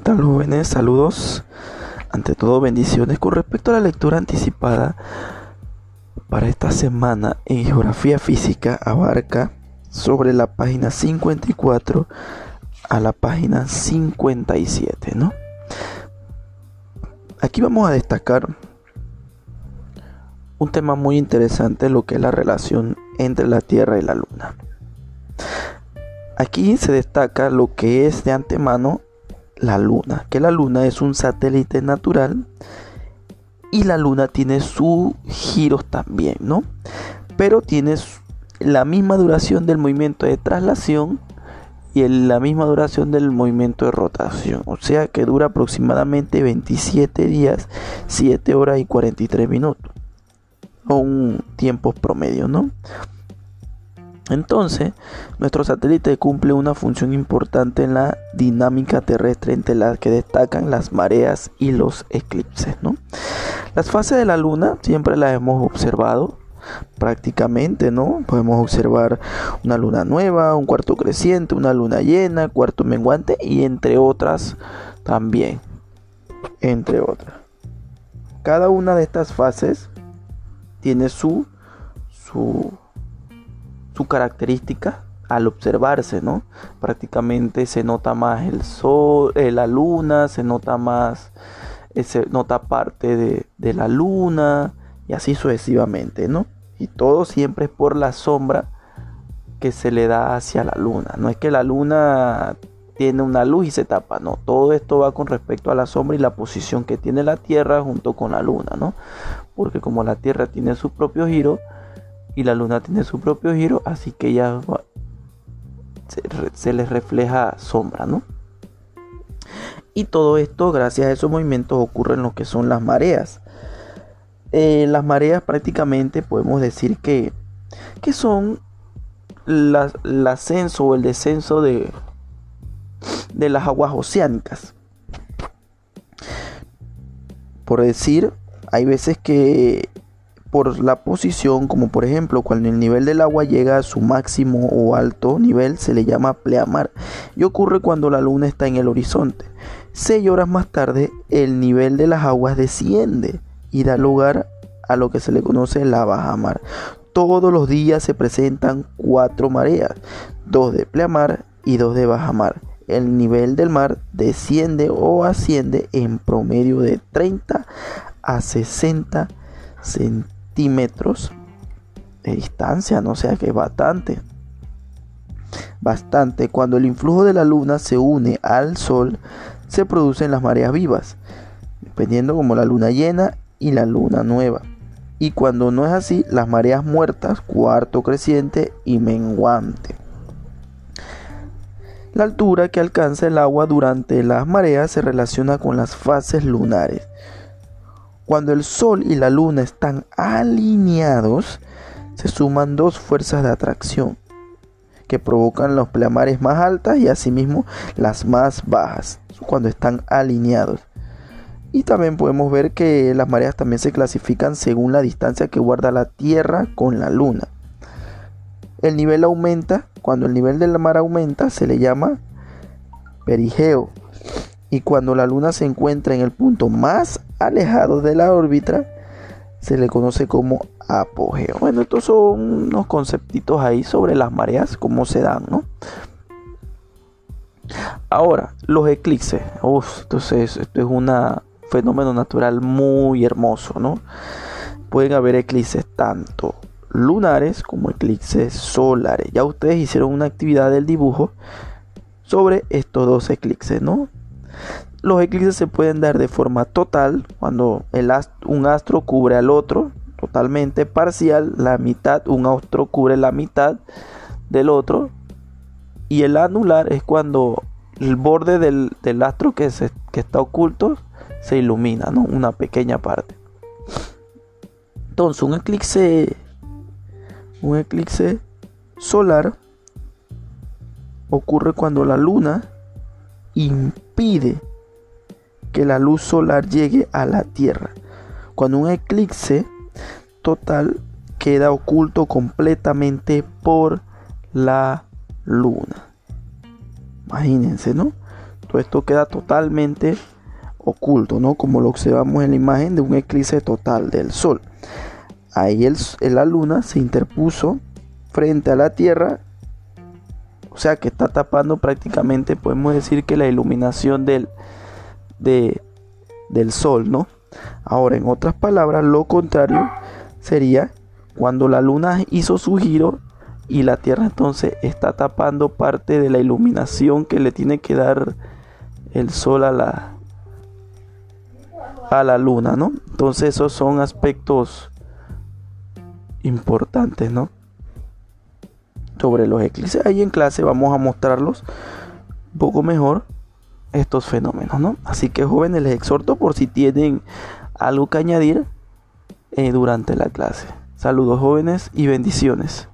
¿qué tal jóvenes? Saludos. Ante todo, bendiciones. Con respecto a la lectura anticipada para esta semana en Geografía Física, abarca sobre la página 54 a la página 57, ¿no? Aquí vamos a destacar un tema muy interesante, lo que es la relación entre la Tierra y la Luna. Aquí se destaca lo que es de antemano la Luna, que la Luna es un satélite natural y la Luna tiene sus giros también, ¿no? Pero tiene la misma duración del movimiento de traslación y la misma duración del movimiento de rotación, o sea que dura aproximadamente 27 días, 7 horas y 43 minutos, o un tiempo promedio, ¿no? Entonces, nuestro satélite cumple una función importante en la dinámica terrestre entre las que destacan las mareas y los eclipses. ¿no? Las fases de la luna siempre las hemos observado prácticamente, ¿no? Podemos observar una luna nueva, un cuarto creciente, una luna llena, cuarto menguante y entre otras también. Entre otras. Cada una de estas fases tiene su su su característica al observarse, ¿no? Prácticamente se nota más el sol, eh, la luna, se nota más, eh, se nota parte de, de, la luna y así sucesivamente, ¿no? Y todo siempre es por la sombra que se le da hacia la luna. No es que la luna tiene una luz y se tapa, no. Todo esto va con respecto a la sombra y la posición que tiene la Tierra junto con la luna, ¿no? Porque como la Tierra tiene su propio giro, y la luna tiene su propio giro, así que ya se, les refleja sombra, ¿no? Y todo esto, gracias a esos movimientos, ocurre en lo que son las mareas. Eh, las mareas prácticamente podemos decir que, que son el ascenso o el descenso de, de las aguas oceánicas. Por decir, hay veces que por la posición, como por ejemplo cuando el nivel del agua llega a su máximo o alto nivel, se le llama pleamar y ocurre cuando la luna está en el horizonte. Seis horas más tarde, el nivel de las aguas desciende y da lugar a lo que se le conoce la baja mar. Todos los días se presentan cuatro mareas, dos de pleamar y dos de baja mar. El nivel del mar desciende o asciende en promedio de 30 a 60 centímetros metros de distancia, no sea que es bastante. Bastante. Cuando el influjo de la luna se une al sol, se producen las mareas vivas, dependiendo como la luna llena y la luna nueva. Y cuando no es así, las mareas muertas, cuarto creciente y menguante. La altura que alcanza el agua durante las mareas se relaciona con las fases lunares. Cuando el Sol y la Luna están alineados, se suman dos fuerzas de atracción que provocan los pleamares más altas y asimismo las más bajas cuando están alineados. Y también podemos ver que las mareas también se clasifican según la distancia que guarda la Tierra con la Luna. El nivel aumenta, cuando el nivel del mar aumenta se le llama perigeo. Y cuando la Luna se encuentra en el punto más alejado de la órbita se le conoce como apogeo. Bueno, estos son unos conceptitos ahí sobre las mareas, cómo se dan, ¿no? Ahora, los eclipses. Uf, entonces, esto es un fenómeno natural muy hermoso, ¿no? Pueden haber eclipses tanto lunares como eclipses solares. Ya ustedes hicieron una actividad del dibujo sobre estos dos eclipses, ¿no? Los eclipses se pueden dar de forma total, cuando un astro cubre al otro, totalmente parcial, la mitad, un astro cubre la mitad del otro, y el anular es cuando el borde del, astro que, que está oculto se ilumina, ¿no? Una pequeña parte. Entonces, un eclipse, un eclipse solar ocurre cuando la luna impide que la luz solar llegue a la Tierra. Cuando un eclipse total queda oculto completamente por la luna. Imagínense, ¿no? cierto? Esto queda totalmente oculto, ¿no? Como lo observamos en la imagen de un eclipse total del Sol. Ahí el, la luna se interpuso frente a la Tierra, o sea que está tapando prácticamente, podemos decir que la iluminación del, del Sol, ¿no? Ahora, en otras palabras, lo contrario sería cuando la luna hizo su giro y la Tierra entonces está tapando parte de la iluminación que le tiene que dar el Sol a la, a la luna, ¿no? Entonces esos son aspectos importantes, ¿no? Sobre los eclipses. Ahí en clase vamos a mostrarlos un poco mejor estos fenómenos, ¿no? Así que jóvenes les exhorto por si tienen algo que añadir eh, durante la clase. Saludos jóvenes y bendiciones.